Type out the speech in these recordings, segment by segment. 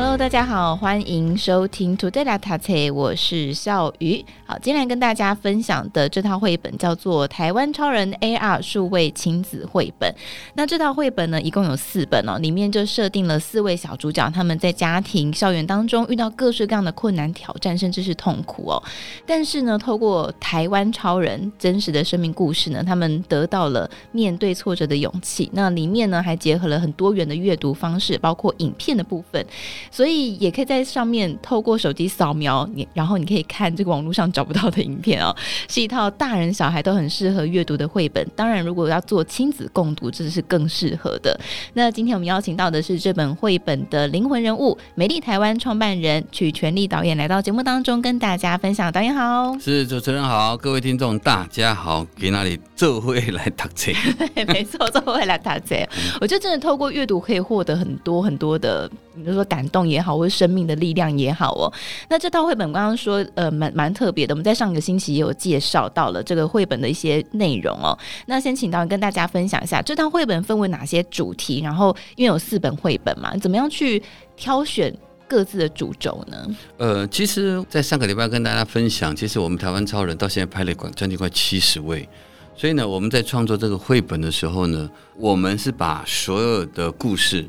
Hello，大家好，欢迎收听 Today 来读册，我是笑鱼。好，今天来跟大家分享的这套绘本叫做《台湾超人 AR 数位亲子绘本》。那这套绘本呢，一共有四本哦，里面就设定了四位小主角，他们在家庭、校园当中遇到各式各样的困难、挑战，甚至是痛苦哦。但是呢，透过台湾超人真实的生命故事呢，他们得到了面对挫折的勇气。那里面呢，还结合了很多元的阅读方式，包括影片的部分。所以也可以在上面透过手机扫描你，然后你可以看这个网络上找不到的影片哦，是一套大人小孩都很适合阅读的绘本。当然，如果要做亲子共读，这是更适合的。那今天我们邀请到的是这本绘本的灵魂人物——美丽台湾创办人曲权利导演，来到节目当中跟大家分享。导演好，是主持人好，各位听众大家好，给那里做会来读册，对，没错，做会来读册。我觉得真的透过阅读可以获得很多很多的，比如说感动。也好，或者生命的力量也好哦。那这套绘本刚刚说，呃，蛮蛮特别的。我们在上个星期也有介绍到了这个绘本的一些内容哦。那先请导演跟大家分享一下，这套绘本分为哪些主题？然后因为有四本绘本嘛，怎么样去挑选各自的主轴呢？呃，其实，在上个礼拜跟大家分享，其实我们台湾超人到现在拍了快将近快七十位。所以呢，我们在创作这个绘本的时候呢，我们是把所有的故事。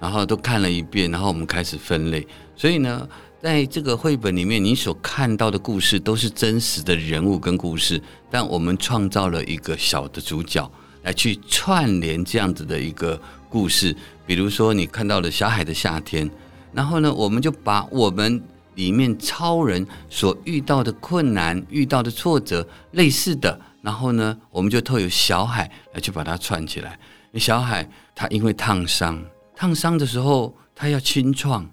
然后都看了一遍，然后我们开始分类。所以呢，在这个绘本里面，你所看到的故事都是真实的人物跟故事，但我们创造了一个小的主角来去串联这样子的一个故事。比如说，你看到了小海的夏天，然后呢，我们就把我们里面超人所遇到的困难、遇到的挫折类似的，然后呢，我们就透过小海来去把它串起来。小海他因为烫伤。烫伤的时候，他要清创，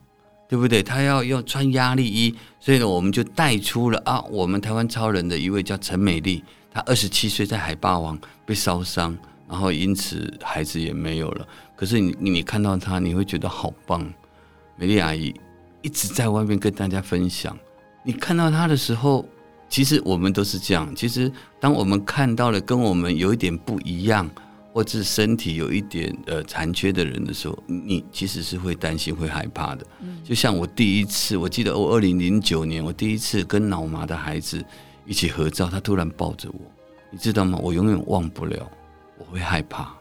对不对？他要要穿压力衣，所以呢，我们就带出了啊，我们台湾超人的一位叫陈美丽，她二十七岁在海霸王被烧伤，然后因此孩子也没有了。可是你你看到她，你会觉得好棒。美丽阿姨一直在外面跟大家分享，你看到她的时候，其实我们都是这样。其实当我们看到了跟我们有一点不一样。或者身体有一点呃残缺的人的时候，你其实是会担心、会害怕的。就像我第一次，我记得我二零零九年，我第一次跟脑麻的孩子一起合照，他突然抱着我，你知道吗？我永远忘不了，我会害怕。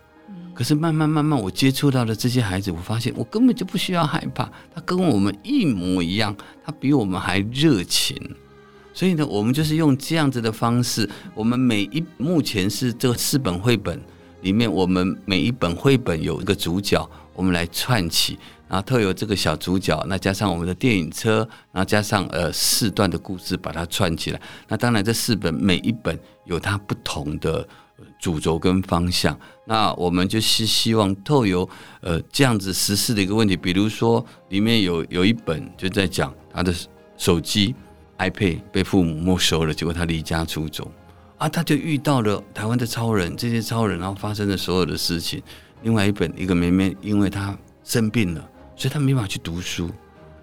可是慢慢慢慢，我接触到的这些孩子，我发现我根本就不需要害怕，他跟我们一模一样，他比我们还热情。所以呢，我们就是用这样子的方式，我们每一目前是这四本绘本。里面我们每一本绘本有一个主角，我们来串起，然后特有这个小主角，那加上我们的电影车，然后加上呃四段的故事把它串起来。那当然这四本每一本有它不同的主轴跟方向。那我们就是希望透由呃这样子实事的一个问题，比如说里面有有一本就在讲他的手机 iPad 被父母没收了，结果他离家出走。啊，他就遇到了台湾的超人，这些超人，然后发生的所有的事情。另外一本，一个妹妹，因为她生病了，所以她没法去读书。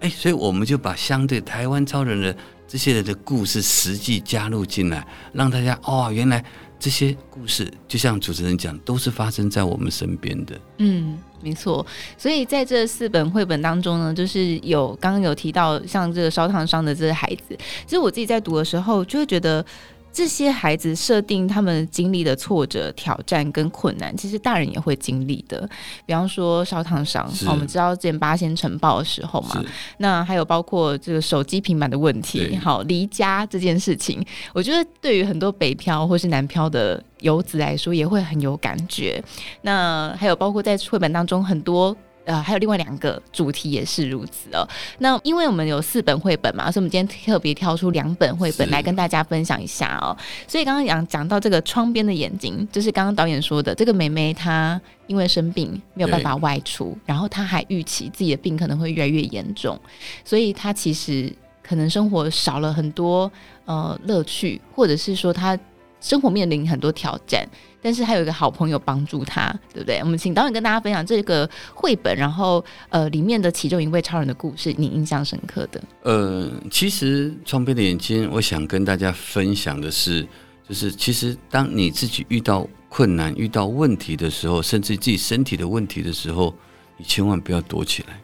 哎，所以我们就把相对台湾超人的这些人的故事实际加入进来，让大家哦，原来这些故事就像主持人讲，都是发生在我们身边的。嗯，没错。所以在这四本绘本当中呢，就是有刚刚有提到像这个烧烫伤的这些孩子，其实我自己在读的时候就会觉得。这些孩子设定他们经历的挫折、挑战跟困难，其实大人也会经历的。比方说烧烫伤，我们知道之前八仙尘爆的时候嘛，那还有包括这个手机、平板的问题，好离家这件事情，我觉得对于很多北漂或是南漂的游子来说，也会很有感觉。那还有包括在绘本当中很多。呃，还有另外两个主题也是如此哦。那因为我们有四本绘本嘛，所以我们今天特别挑出两本绘本来跟大家分享一下哦。所以刚刚讲讲到这个窗边的眼睛，就是刚刚导演说的，这个妹妹她因为生病没有办法外出，然后她还预期自己的病可能会越来越严重，所以她其实可能生活少了很多呃乐趣，或者是说她。生活面临很多挑战，但是还有一个好朋友帮助他，对不对？我们请导演跟大家分享这个绘本，然后呃里面的其中一位超人的故事，你印象深刻的。呃，其实窗边的眼睛，我想跟大家分享的是，就是其实当你自己遇到困难、遇到问题的时候，甚至自己身体的问题的时候，你千万不要躲起来，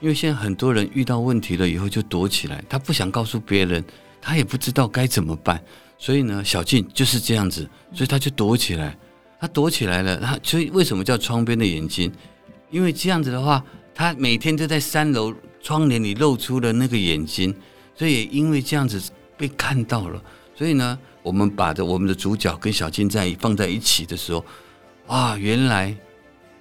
因为现在很多人遇到问题了以后就躲起来，他不想告诉别人，他也不知道该怎么办。所以呢，小静就是这样子，所以他就躲起来。他躲起来了，他所以为什么叫窗边的眼睛？因为这样子的话，他每天都在三楼窗帘里露出了那个眼睛，所以也因为这样子被看到了。所以呢，我们把的我们的主角跟小静在放在一起的时候，啊，原来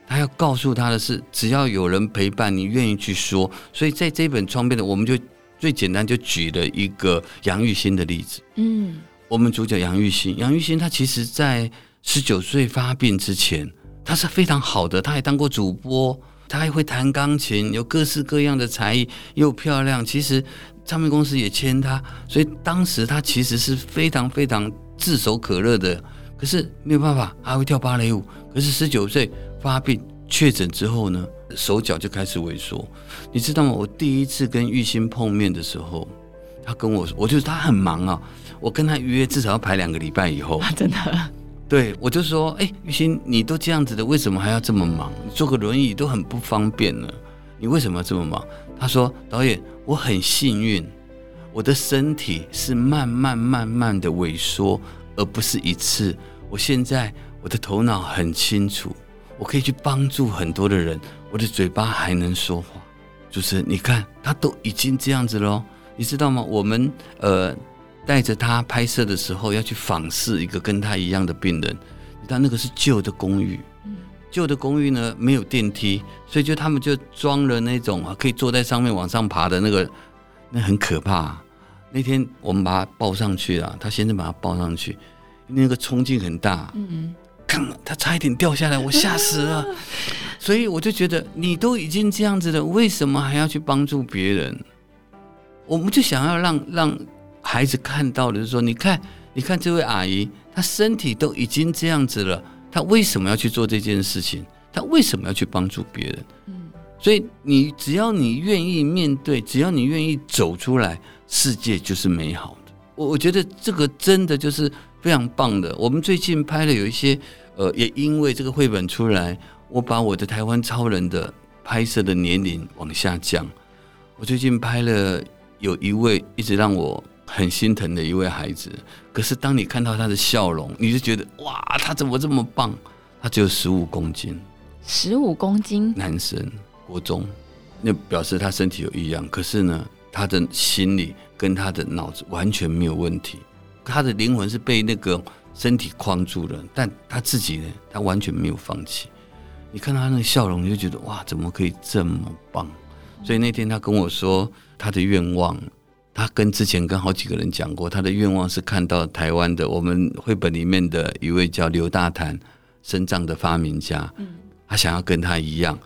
他要告诉他的是，只要有人陪伴，你愿意去说。所以在这本窗边的，我们就最简单就举了一个杨玉兴的例子，嗯。我们主角杨玉兴，杨玉兴他其实，在十九岁发病之前，他是非常好的，他还当过主播，他还会弹钢琴，有各式各样的才艺，又漂亮。其实唱片公司也签他，所以当时他其实是非常非常炙手可热的。可是没有办法，他会跳芭蕾舞。可是十九岁发病确诊之后呢，手脚就开始萎缩。你知道吗？我第一次跟玉兴碰面的时候，他跟我说，我就是他很忙啊。我跟他约至少要排两个礼拜以后，啊、真的。对，我就说，哎、欸，玉兴，你都这样子的，为什么还要这么忙？坐个轮椅都很不方便了，你为什么要这么忙？他说，导演，我很幸运，我的身体是慢慢慢慢的萎缩，而不是一次。我现在我的头脑很清楚，我可以去帮助很多的人，我的嘴巴还能说话。就是你看，他都已经这样子了，你知道吗？我们呃。带着他拍摄的时候，要去访视一个跟他一样的病人。你知道那个是旧的公寓，旧的公寓呢没有电梯，所以就他们就装了那种可以坐在上面往上爬的那个，那很可怕。那天我们把他抱上去了，他先生把他抱上去，那个冲劲很大，嗯，看他差一点掉下来，我吓死了。所以我就觉得，你都已经这样子了，为什么还要去帮助别人？我们就想要让让。孩子看到的就是说，你看，你看这位阿姨，她身体都已经这样子了，她为什么要去做这件事情？她为什么要去帮助别人？嗯，所以你只要你愿意面对，只要你愿意走出来，世界就是美好的。我我觉得这个真的就是非常棒的。我们最近拍了有一些，呃，也因为这个绘本出来，我把我的台湾超人的拍摄的年龄往下降。我最近拍了有一位一直让我。很心疼的一位孩子，可是当你看到他的笑容，你就觉得哇，他怎么这么棒？他只有十五公斤，十五公斤，男生，国中，那表示他身体有异样。可是呢，他的心理跟他的脑子完全没有问题，他的灵魂是被那个身体框住了，但他自己呢，他完全没有放弃。你看到他那个笑容，你就觉得哇，怎么可以这么棒？所以那天他跟我说他的愿望。他跟之前跟好几个人讲过，他的愿望是看到台湾的我们绘本里面的一位叫刘大谈肾脏的发明家，他想要跟他一样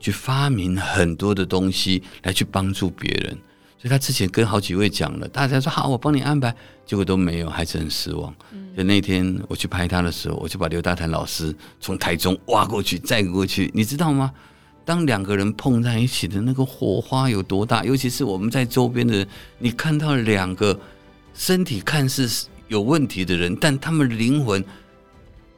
去发明很多的东西来去帮助别人，所以他之前跟好几位讲了，大家说好，我帮你安排，结果都没有，还是很失望。就那天我去拍他的时候，我就把刘大谈老师从台中挖过去，载过去，你知道吗？当两个人碰在一起的那个火花有多大？尤其是我们在周边的人，你看到两个身体看似有问题的人，但他们灵魂、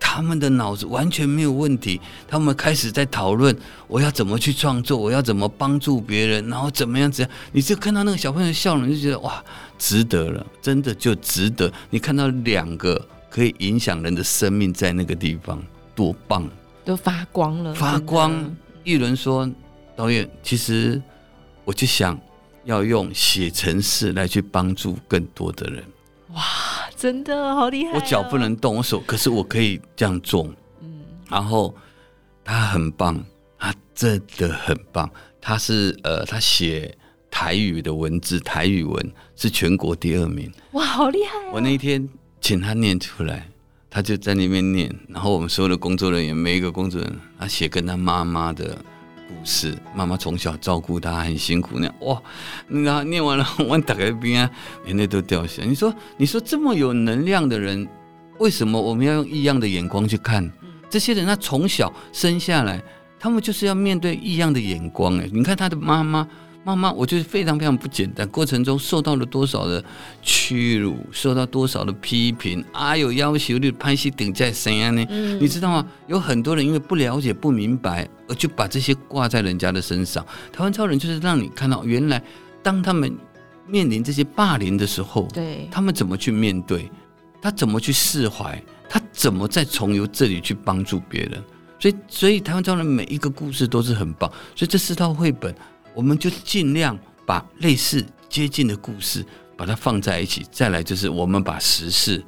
他们的脑子完全没有问题。他们开始在讨论：我要怎么去创作？我要怎么帮助别人？然后怎么样？怎样？你就看到那个小朋友的笑容，就觉得哇，值得了，真的就值得。你看到两个可以影响人的生命在那个地方，多棒！都发光了，发光。一伦说：“导演，其实我就想要用写程式来去帮助更多的人。哇，真的好厉害哦！我脚不能动，我手可是我可以这样做。嗯，然后他很棒，他真的很棒。他是呃，他写台语的文字，台语文是全国第二名。哇，好厉害哦！我那一天请他念出来。”他就在那边念，然后我们所有的工作人员，每一个工作人员，他写跟他妈妈的故事，妈妈从小照顾他很辛苦那样，哇，那念完了，我打开冰啊，眼泪都掉下来。你说，你说这么有能量的人，为什么我们要用异样的眼光去看这些人？他从小生下来，他们就是要面对异样的眼光。哎，你看他的妈妈。妈妈，我觉得非常非常不简单。过程中受到了多少的屈辱，受到多少的批评，啊，有要求你拍戏顶在谁啊呢？嗯、你知道吗？有很多人因为不了解、不明白，而就把这些挂在人家的身上。台湾超人就是让你看到，原来当他们面临这些霸凌的时候，对，他们怎么去面对，他怎么去释怀，他怎么再从由这里去帮助别人。所以，所以台湾超人每一个故事都是很棒。所以这四套绘本。我们就尽量把类似接近的故事把它放在一起，再来就是我们把时事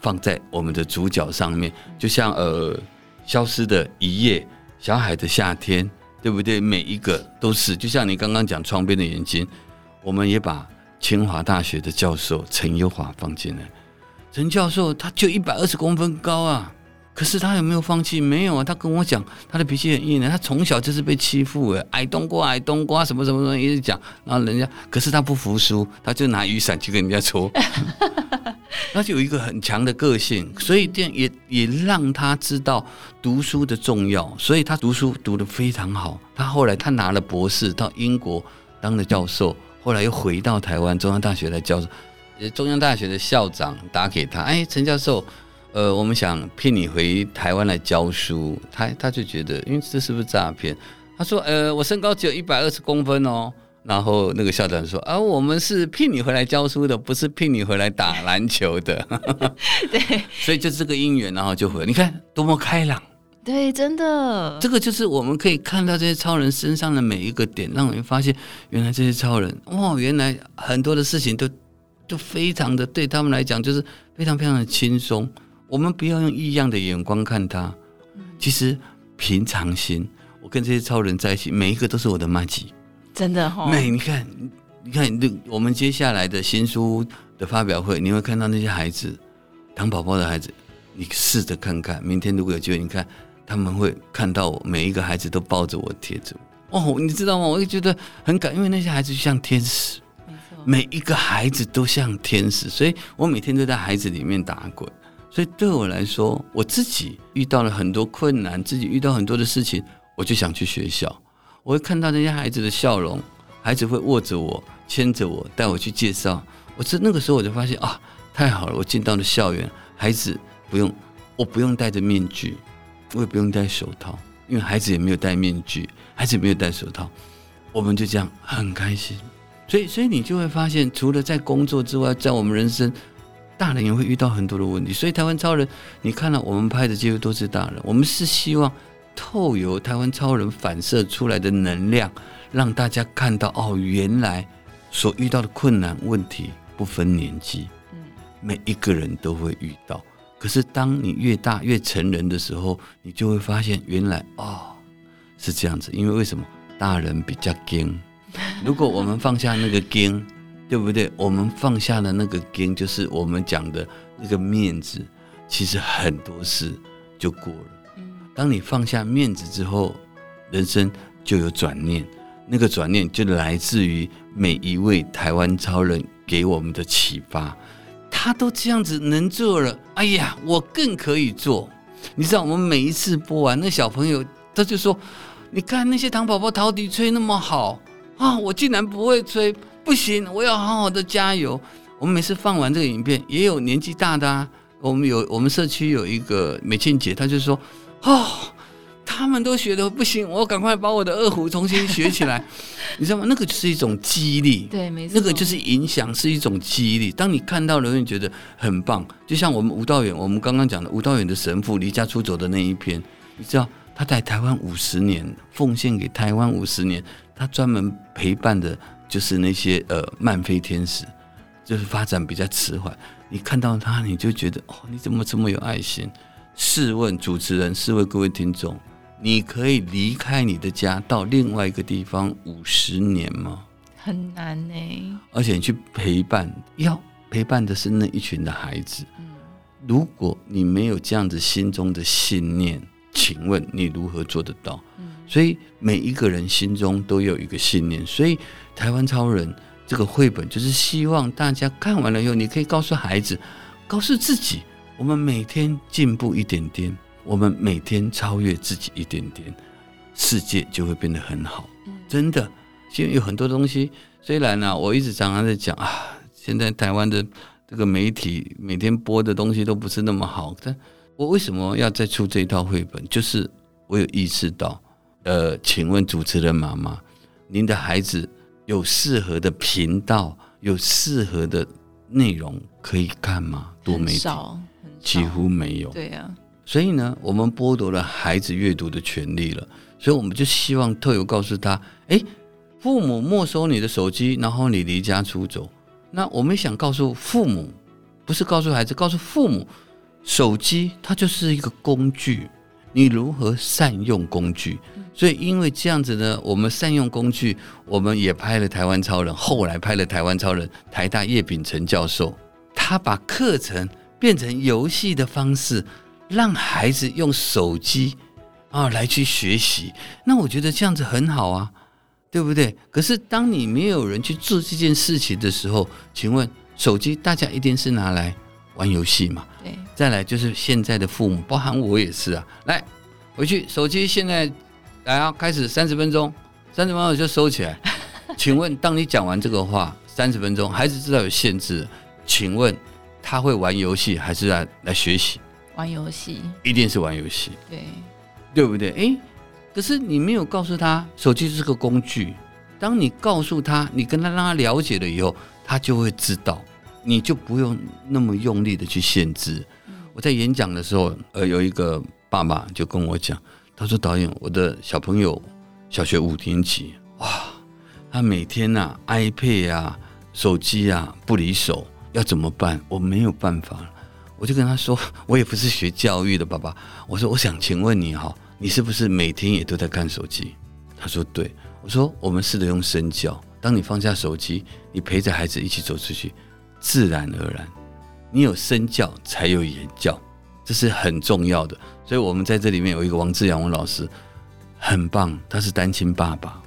放在我们的主角上面，就像呃消失的一夜、小海的夏天，对不对？每一个都是，就像你刚刚讲窗边的眼睛，我们也把清华大学的教授陈优华放进来，陈教授他就一百二十公分高啊。可是他有没有放弃？没有啊，他跟我讲，他的脾气很硬的。他从小就是被欺负，哎，矮冬瓜，矮冬瓜，什么什么什么，一直讲。然后人家，可是他不服输，他就拿雨伞去跟人家戳。他就有一个很强的个性，所以这样也也让他知道读书的重要。所以他读书读得非常好。他后来他拿了博士，到英国当了教授，后来又回到台湾中央大学来教授。中央大学的校长打给他，哎，陈教授。呃，我们想骗你回台湾来教书，他他就觉得，因为这是不是诈骗？他说，呃，我身高只有一百二十公分哦。然后那个校长说，啊，我们是聘你回来教书的，不是聘你回来打篮球的。对，所以就这个因缘，然后就回来。你看多么开朗。对，真的。这个就是我们可以看到这些超人身上的每一个点，让我们发现，原来这些超人，哇，原来很多的事情都都非常的对他们来讲，就是非常非常的轻松。我们不要用异样的眼光看他，其实平常心。我跟这些超人在一起，每一个都是我的麻吉，真的哈、哦。每你看，你看，我们接下来的新书的发表会，你会看到那些孩子，糖宝宝的孩子，你试着看看。明天如果有机会，你看他们会看到我，每一个孩子都抱着我，贴着我。哦，你知道吗？我就觉得很感，因为那些孩子就像天使，每一个孩子都像天使，所以我每天都在孩子里面打滚。所以对我来说，我自己遇到了很多困难，自己遇到很多的事情，我就想去学校。我会看到那些孩子的笑容，孩子会握着我，牵着我，带我去介绍。我这那个时候我就发现啊，太好了！我进到了校园，孩子不用，我不用戴着面具，我也不用戴手套，因为孩子也没有戴面具，孩子没有戴手套，我们就这样很开心。所以，所以你就会发现，除了在工作之外，在我们人生。大人也会遇到很多的问题，所以台湾超人，你看到我们拍的几乎都是大人。我们是希望透由台湾超人反射出来的能量，让大家看到哦，原来所遇到的困难问题不分年纪，嗯每一个人都会遇到。可是当你越大越成人的时候，你就会发现原来哦是这样子，因为为什么大人比较惊？如果我们放下那个惊。对不对？我们放下的那个根，就是我们讲的那个面子。其实很多事就过了。当你放下面子之后，人生就有转念。那个转念就来自于每一位台湾超人给我们的启发。他都这样子能做了，哎呀，我更可以做。你知道，我们每一次播完，那小朋友他就说：“你看那些糖宝宝陶笛吹那么好啊，我竟然不会吹。”不行，我要好好的加油。我们每次放完这个影片，也有年纪大的啊。我们有我们社区有一个美倩姐，她就说：“哦，他们都学的不行，我赶快把我的二胡重新学起来。”你知道吗？那个就是一种激励，对，没错，那个就是影响，是一种激励。当你看到了，你觉得很棒。就像我们吴道远，我们刚刚讲的吴道远的神父离家出走的那一篇，你知道他在台湾五十年，奉献给台湾五十年，他专门陪伴的。就是那些呃慢飞天使，就是发展比较迟缓。你看到他，你就觉得哦，你怎么这么有爱心？试问主持人，试问各位听众，你可以离开你的家到另外一个地方五十年吗？很难呢。而且你去陪伴，要陪伴的是那一群的孩子。嗯。如果你没有这样子心中的信念，请问你如何做得到？所以每一个人心中都有一个信念，所以台湾超人这个绘本就是希望大家看完了以后，你可以告诉孩子，告诉自己，我们每天进步一点点，我们每天超越自己一点点，世界就会变得很好。真的，现在有很多东西，虽然呢、啊，我一直常常在讲啊，现在台湾的这个媒体每天播的东西都不是那么好，但我为什么要再出这一套绘本？就是我有意识到，呃，请问主持人妈妈，您的孩子有适合的频道，有适合的内容可以看吗？多媒体少，几乎没有。对呀、啊，所以呢，我们剥夺了孩子阅读的权利了。所以我们就希望特有告诉他：哎，父母没收你的手机，然后你离家出走。那我们想告诉父母，不是告诉孩子，告诉父母，手机它就是一个工具，你如何善用工具？所以因为这样子呢，我们善用工具，我们也拍了《台湾超人》，后来拍了《台湾超人》，台大叶秉成教授，他把课程变成游戏的方式，让孩子用手机。啊，来去学习，那我觉得这样子很好啊，对不对？可是当你没有人去做这件事情的时候，请问手机大家一定是拿来玩游戏嘛？对。再来就是现在的父母，包含我也是啊。来，回去手机现在来啊，开始三十分钟，三十分钟就收起来。请问，当你讲完这个话，三十分钟，孩子知道有限制，请问他会玩游戏还是来来学习？玩游戏，一定是玩游戏。对。对不对？诶，可是你没有告诉他，手机是个工具。当你告诉他，你跟他让他了解了以后，他就会知道，你就不用那么用力的去限制。我在演讲的时候，呃，有一个爸爸就跟我讲，他说：“导演，我的小朋友小学五年级，哇，他每天呐、啊，iPad 啊，手机啊，不离手，要怎么办？我没有办法。”我就跟他说：“我也不是学教育的，爸爸。”我说：“我想请问你哈。”你是不是每天也都在看手机？他说对。我说我们试着用身教。当你放下手机，你陪着孩子一起走出去，自然而然，你有身教才有言教，这是很重要的。所以，我们在这里面有一个王志阳王老师，很棒。他是单亲爸爸，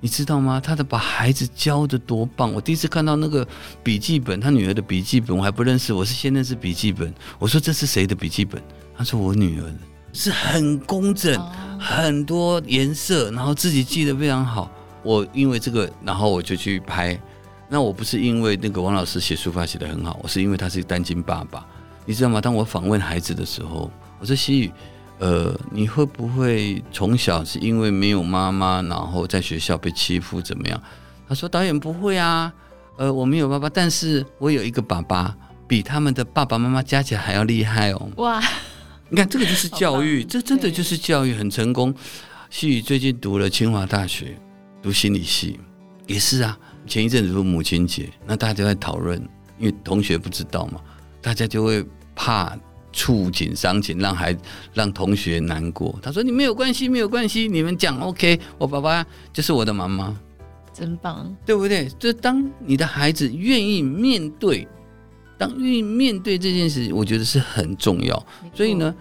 你知道吗？他的把孩子教的多棒！我第一次看到那个笔记本，他女儿的笔记本，我还不认识，我是先认识笔记本。我说这是谁的笔记本？他说我女儿的。是很工整，很多颜色，然后自己记得非常好。我因为这个，然后我就去拍。那我不是因为那个王老师写书法写得很好，我是因为他是单亲爸爸，你知道吗？当我访问孩子的时候，我说西宇，呃，你会不会从小是因为没有妈妈，然后在学校被欺负怎么样？他说导演不会啊，呃，我没有爸爸，但是我有一个爸爸，比他们的爸爸妈妈加起来还要厉害哦。哇！你看，这个就是教育，这真的就是教育，很成功。西宇最近读了清华大学，读心理系，也是啊。前一阵子是母亲节，那大家在讨论，因为同学不知道嘛，大家就会怕触景伤情，让孩让同学难过。他说：“你没有关系，没有关系，你们讲 OK，我爸爸就是我的妈妈，真棒，对不对？就当你的孩子愿意面对。”当愿意面对这件事，我觉得是很重要。所以呢，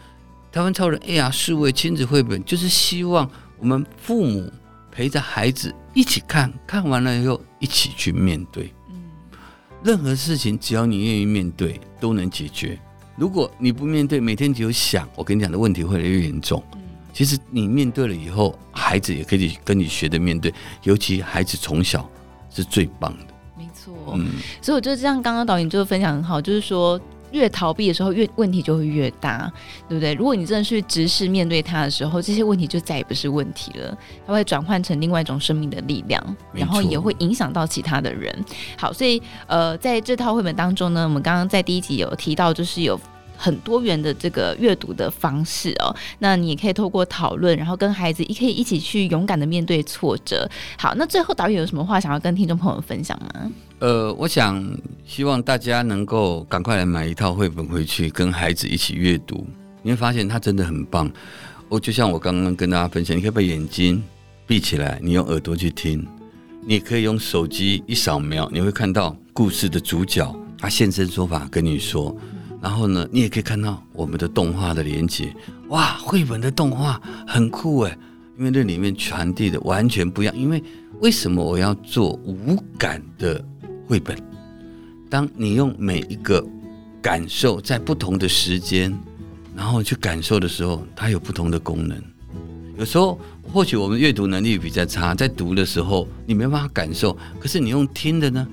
台湾超人 AR 数位亲子绘本就是希望我们父母陪着孩子一起看，看完了以后一起去面对。嗯任何事情只要你愿意面对，都能解决。如果你不面对，每天只有想，我跟你讲的问题会越来越严重。其实你面对了以后，孩子也可以跟你学着面对，尤其孩子从小是最棒的。没错嗯，所以我觉得这样，刚刚导演就分享很好，就是说越逃避的时候，越问题就会越大，对不对？如果你真的去直视面对它的时候，这些问题就再也不是问题了，它会转换成另外一种生命的力量，然后也会影响到其他的人。好，所以呃，在这套绘本当中呢，我们刚刚在第一集有提到，就是有。很多元的这个阅读的方式哦，那你也可以透过讨论，然后跟孩子也可以一起去勇敢的面对挫折。好，那最后导演有什么话想要跟听众朋友分享吗？呃，我想希望大家能够赶快来买一套绘本回去，跟孩子一起阅读，你会发现它真的很棒。我就像我刚刚跟大家分享，你可以把眼睛闭起来，你用耳朵去听，你可以用手机一扫描，你会看到故事的主角他现身说法跟你说。然后呢，你也可以看到我们的动画的连接，哇，绘本的动画很酷诶，因为这里面传递的完全不一样。因为为什么我要做无感的绘本？当你用每一个感受，在不同的时间，然后去感受的时候，它有不同的功能。有时候或许我们阅读能力比较差，在读的时候你没办法感受，可是你用听的呢，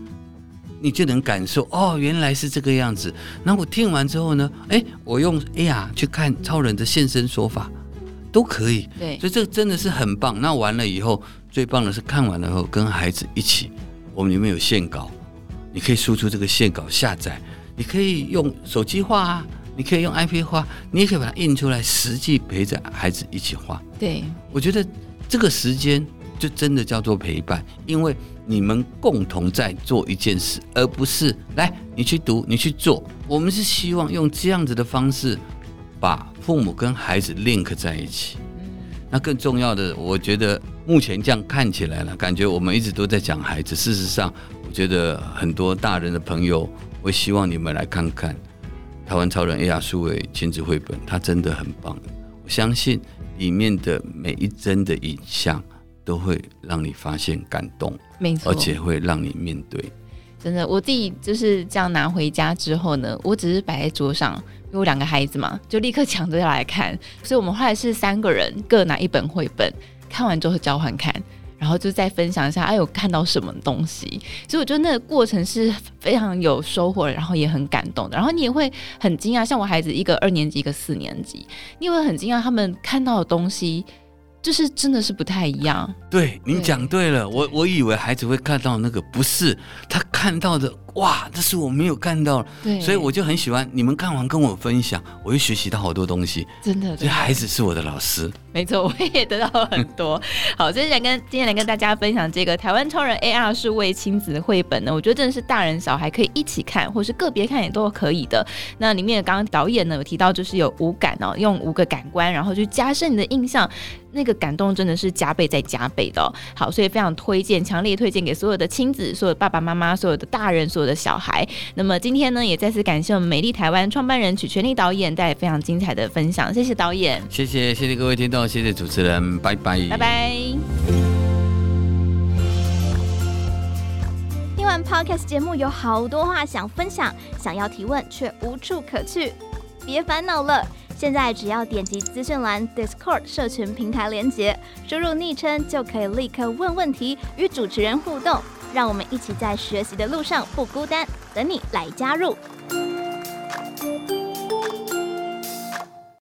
你就能感受哦，原来是这个样子。那我听完之后呢，哎，我用 AR 去看超人的现身说法，都可以。对，所以这个真的是很棒。那完了以后，最棒的是看完了以后跟孩子一起，我们里面有线稿，你可以输出这个线稿下载，你可以用手机画啊。你可以用 iPad 画，你也可以把它印出来，实际陪着孩子一起画。对，我觉得这个时间就真的叫做陪伴，因为你们共同在做一件事，而不是来你去读，你去做。我们是希望用这样子的方式，把父母跟孩子 link 在一起。那更重要的，我觉得目前这样看起来了，感觉我们一直都在讲孩子。事实上，我觉得很多大人的朋友，我希望你们来看看。台湾超人 AR 数位亲子绘本，它真的很棒。我相信里面的每一帧的影像都会让你发现感动，没错，而且会让你面对。真的，我自己就是这样拿回家之后呢，我只是摆在桌上，因为我两个孩子嘛，就立刻抢着要来看。所以我们后来是三个人各拿一本绘本，看完之后交换看。然后就再分享一下，哎，有看到什么东西？所以我觉得那个过程是非常有收获，然后也很感动的。然后你也会很惊讶，像我孩子一个二年级，一个四年级，你会很惊讶他们看到的东西。就是真的是不太一样。对，您讲对了，我我以为孩子会看到那个，不是他看到的，哇，这是我没有看到。对，所以我就很喜欢你们看完跟我分享，我又学习到好多东西。真的，所以孩子是我的老师。没错，我也得到了很多。好，所以想跟今天来跟大家分享这个台湾超人 AR 数位亲子绘本呢，我觉得真的是大人小孩可以一起看，或是个别看也都可以的。那里面刚刚导演呢有提到，就是有五感哦，用五个感官，然后去加深你的印象。那个感动真的是加倍再加倍的哦，好，所以非常推荐，强烈推荐给所有的亲子、所有的爸爸妈妈、所有的大人、所有的小孩。那么今天呢，也再次感谢我们美丽台湾创办人曲全力导演带来非常精彩的分享，谢谢导演，谢谢谢谢各位听众，谢谢主持人，拜拜，拜拜。听完 Podcast 节目，有好多话想分享，想要提问却无处可去，别烦恼了。现在只要点击资讯栏 Discord 社群平台连接，输入昵称就可以立刻问问题，与主持人互动。让我们一起在学习的路上不孤单，等你来加入。